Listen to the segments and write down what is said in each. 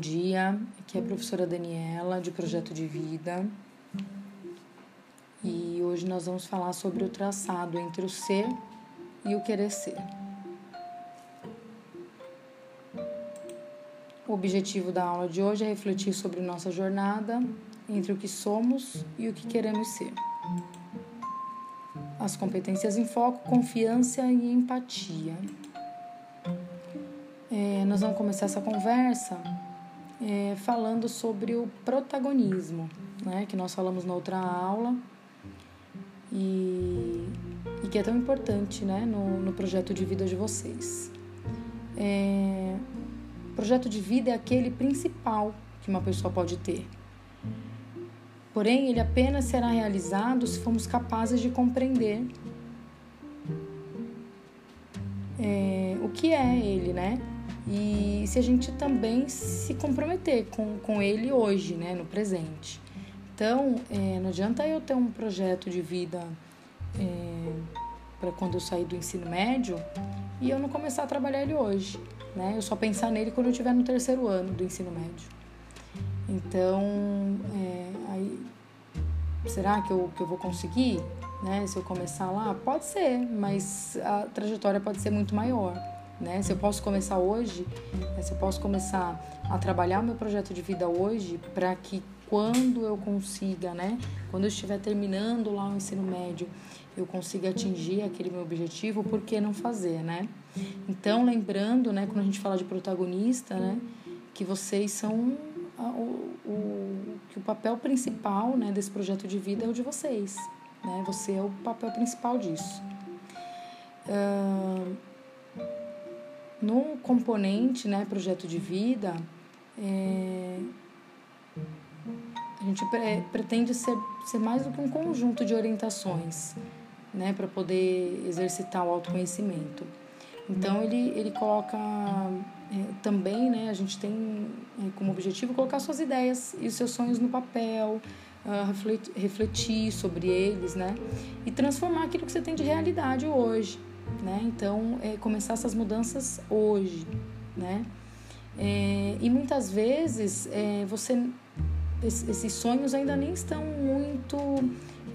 dia. Aqui é a professora Daniela, de Projeto de Vida. E hoje nós vamos falar sobre o traçado entre o ser e o querer ser. O objetivo da aula de hoje é refletir sobre nossa jornada entre o que somos e o que queremos ser. As competências em foco, confiança e empatia. É, nós vamos começar essa conversa é, falando sobre o protagonismo, né, que nós falamos na outra aula e, e que é tão importante né, no, no projeto de vida de vocês. É, projeto de vida é aquele principal que uma pessoa pode ter. Porém, ele apenas será realizado se formos capazes de compreender é, o que é ele, né? E se a gente também se comprometer com, com ele hoje, né, no presente. Então, é, não adianta eu ter um projeto de vida é, para quando eu sair do ensino médio e eu não começar a trabalhar ele hoje, né? Eu só pensar nele quando eu estiver no terceiro ano do ensino médio. Então, é, aí, será que eu, que eu vou conseguir? Né? Se eu começar lá, pode ser, mas a trajetória pode ser muito maior né? Se eu posso começar hoje, né? se eu posso começar a trabalhar o meu projeto de vida hoje para que quando eu consiga, né? Quando eu estiver terminando lá o ensino médio, eu consiga atingir aquele meu objetivo, por que não fazer, né? Então, lembrando, né, quando a gente fala de protagonista, né, que vocês são a, o, o, que o papel principal, né, desse projeto de vida é o de vocês, né? Você é o papel principal disso. Uh, no componente, né, projeto de vida, é, a gente pre pretende ser, ser mais do que um conjunto de orientações, né, para poder exercitar o autoconhecimento. Então ele, ele coloca é, também, né, a gente tem é, como objetivo colocar suas ideias e os seus sonhos no papel, uh, refletir sobre eles, né, e transformar aquilo que você tem de realidade hoje né? Então, é, começar essas mudanças hoje, né? É, e muitas vezes é, você esses sonhos ainda nem estão muito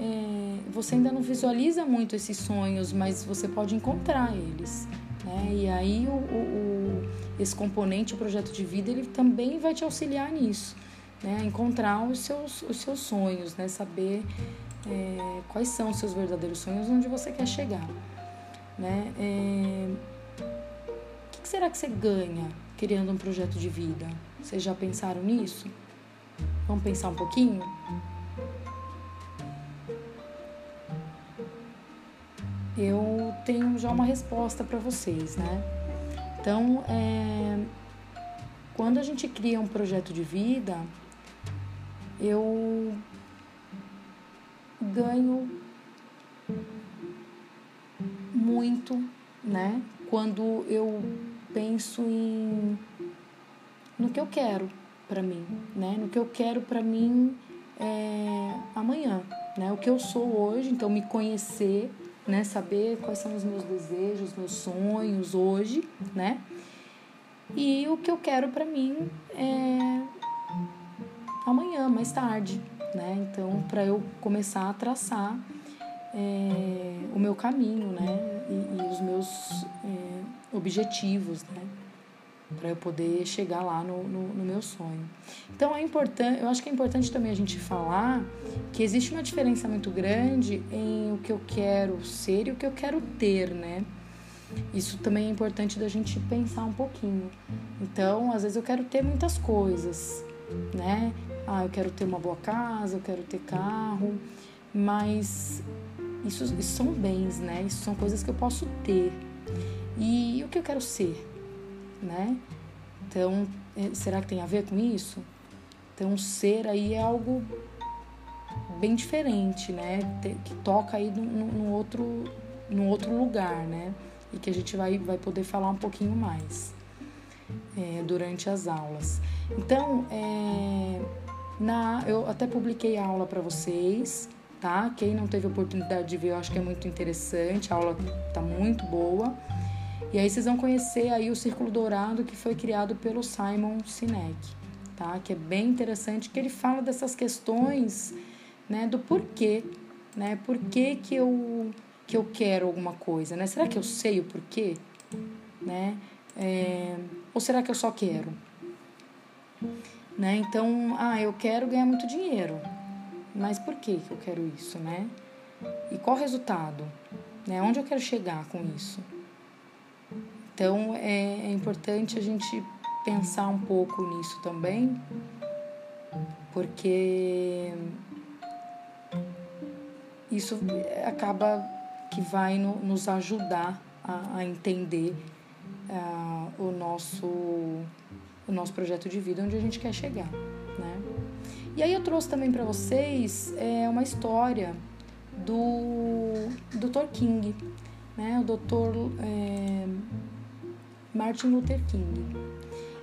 é, você ainda não visualiza muito esses sonhos mas você pode encontrar eles né? e aí o, o, esse componente o projeto de vida ele também vai te auxiliar nisso né? encontrar os seus, os seus sonhos né? saber é, quais são os seus verdadeiros sonhos onde você quer chegar né? É... O que será que você ganha criando um projeto de vida? Vocês já pensaram nisso? Vamos pensar um pouquinho? Eu tenho já uma resposta para vocês, né? Então, é... quando a gente cria um projeto de vida, eu ganho muito, né? Quando eu penso em no que eu quero para mim, né? No que eu quero para mim é, amanhã, né? O que eu sou hoje, então me conhecer, né? Saber quais são os meus desejos, meus sonhos hoje, né? E o que eu quero para mim é amanhã, mais tarde, né? Então, para eu começar a traçar é, o meu caminho, né? E, e os meus é, objetivos, né? Para eu poder chegar lá no, no, no, meu sonho. Então é importante, eu acho que é importante também a gente falar que existe uma diferença muito grande em o que eu quero ser e o que eu quero ter, né? Isso também é importante da gente pensar um pouquinho. Então, às vezes eu quero ter muitas coisas, né? Ah, eu quero ter uma boa casa, eu quero ter carro, mas isso, isso são bens, né? Isso são coisas que eu posso ter. E o que eu quero ser, né? Então, é, será que tem a ver com isso? Então, ser aí é algo bem diferente, né? Que toca aí no, outro, no outro lugar, né? E que a gente vai, vai poder falar um pouquinho mais é, durante as aulas. Então, é, na, eu até publiquei a aula para vocês tá? Quem não teve oportunidade de ver, eu acho que é muito interessante, a aula tá muito boa. E aí vocês vão conhecer aí o Círculo Dourado que foi criado pelo Simon Sinek, tá? Que é bem interessante, que ele fala dessas questões, né, do porquê, né? Por que, que eu que eu quero alguma coisa, né? Será que eu sei o porquê, né? É, ou será que eu só quero? Né? Então, ah, eu quero ganhar muito dinheiro. Mas por que, eu quero isso, né? E qual o resultado? Né? Onde eu quero chegar com isso? Então, é, é importante a gente pensar um pouco nisso também, porque isso acaba que vai no, nos ajudar a, a entender uh, o nosso o nosso projeto de vida onde a gente quer chegar? E aí eu trouxe também para vocês é, uma história do Dr. King, né? O Dr. É, Martin Luther King.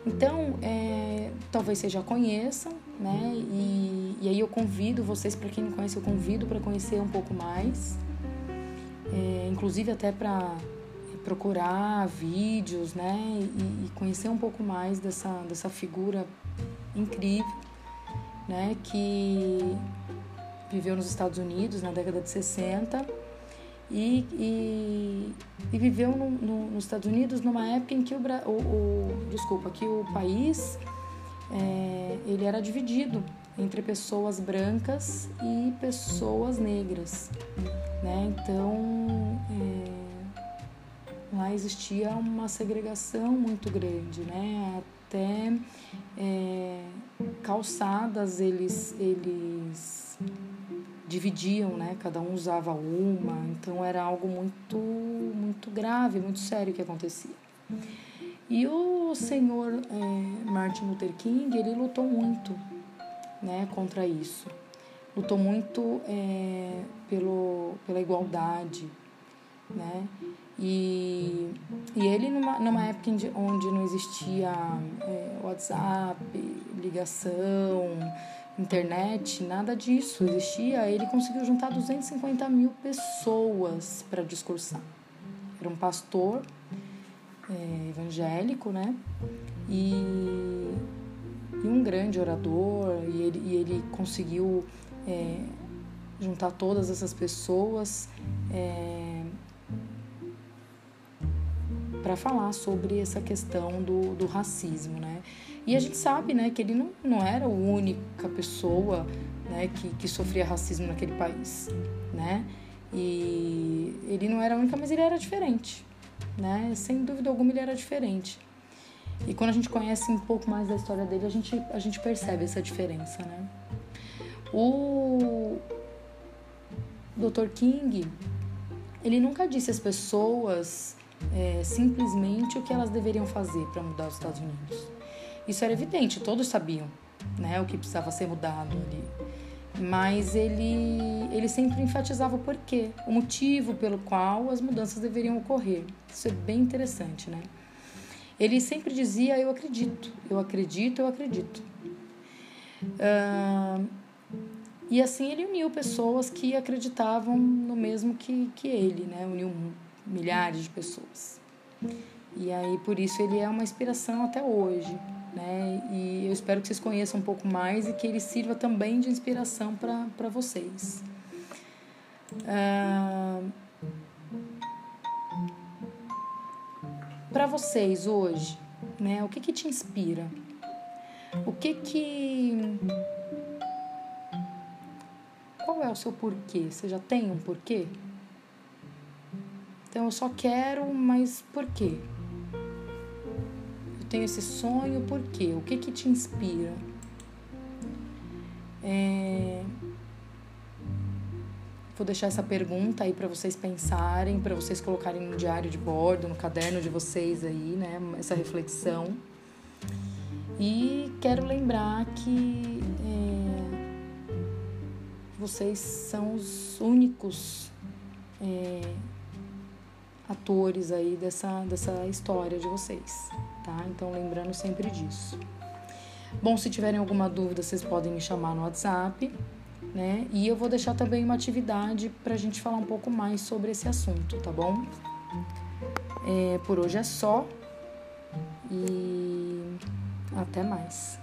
Então, é, talvez vocês já conheçam, né? E, e aí eu convido vocês, para quem não conhece, eu convido para conhecer um pouco mais, é, inclusive até para procurar vídeos, né? E, e, conhecer um pouco mais dessa, dessa figura incrível, né? Que viveu nos Estados Unidos na década de 60 e, e, e viveu no, no, nos Estados Unidos numa época em que o, o, o desculpa, que o país é, ele era dividido entre pessoas brancas e pessoas negras, né? Então é, lá existia uma segregação muito grande, né? Até é, calçadas eles eles dividiam, né? Cada um usava uma, então era algo muito muito grave, muito sério que acontecia. E o senhor é, Martin Luther King ele lutou muito, né? Contra isso, lutou muito é, pelo pela igualdade, né? E, e ele numa, numa época onde não existia é, WhatsApp, ligação, internet, nada disso existia, ele conseguiu juntar 250 mil pessoas para discursar. Era um pastor é, evangélico, né? E, e, um grande orador, e ele, e ele conseguiu é, juntar todas essas pessoas é, para falar sobre essa questão do, do racismo, né? E a gente sabe, né, que ele não, não era a única pessoa, né, que, que sofria racismo naquele país, né? E ele não era a única, mas ele era diferente, né? Sem dúvida alguma ele era diferente. E quando a gente conhece um pouco mais da história dele, a gente, a gente percebe essa diferença, né? O Dr. King, ele nunca disse às pessoas é, simplesmente o que elas deveriam fazer para mudar os Estados Unidos. Isso era evidente, todos sabiam né, o que precisava ser mudado ali. Mas ele, ele sempre enfatizava o porquê, o motivo pelo qual as mudanças deveriam ocorrer. Isso é bem interessante, né? Ele sempre dizia: Eu acredito, eu acredito, eu acredito. Uh, e assim ele uniu pessoas que acreditavam no mesmo que, que ele, né? Uniu milhares de pessoas. E aí por isso ele é uma inspiração até hoje né? E eu espero que vocês conheçam um pouco mais e que ele sirva também de inspiração para vocês. Ah, para vocês hoje, né? O que que te inspira? O que que qual é o seu porquê? Você já tem um porquê? Então eu só quero, mas por quê? tenho esse sonho, por quê? O que que te inspira? É... Vou deixar essa pergunta aí para vocês pensarem, para vocês colocarem no diário de bordo, no caderno de vocês aí, né? Essa reflexão. E quero lembrar que é, vocês são os únicos é, atores aí dessa, dessa história de vocês tá? Então lembrando sempre disso. Bom, se tiverem alguma dúvida, vocês podem me chamar no WhatsApp, né? E eu vou deixar também uma atividade para a gente falar um pouco mais sobre esse assunto, tá bom? É, por hoje é só e até mais.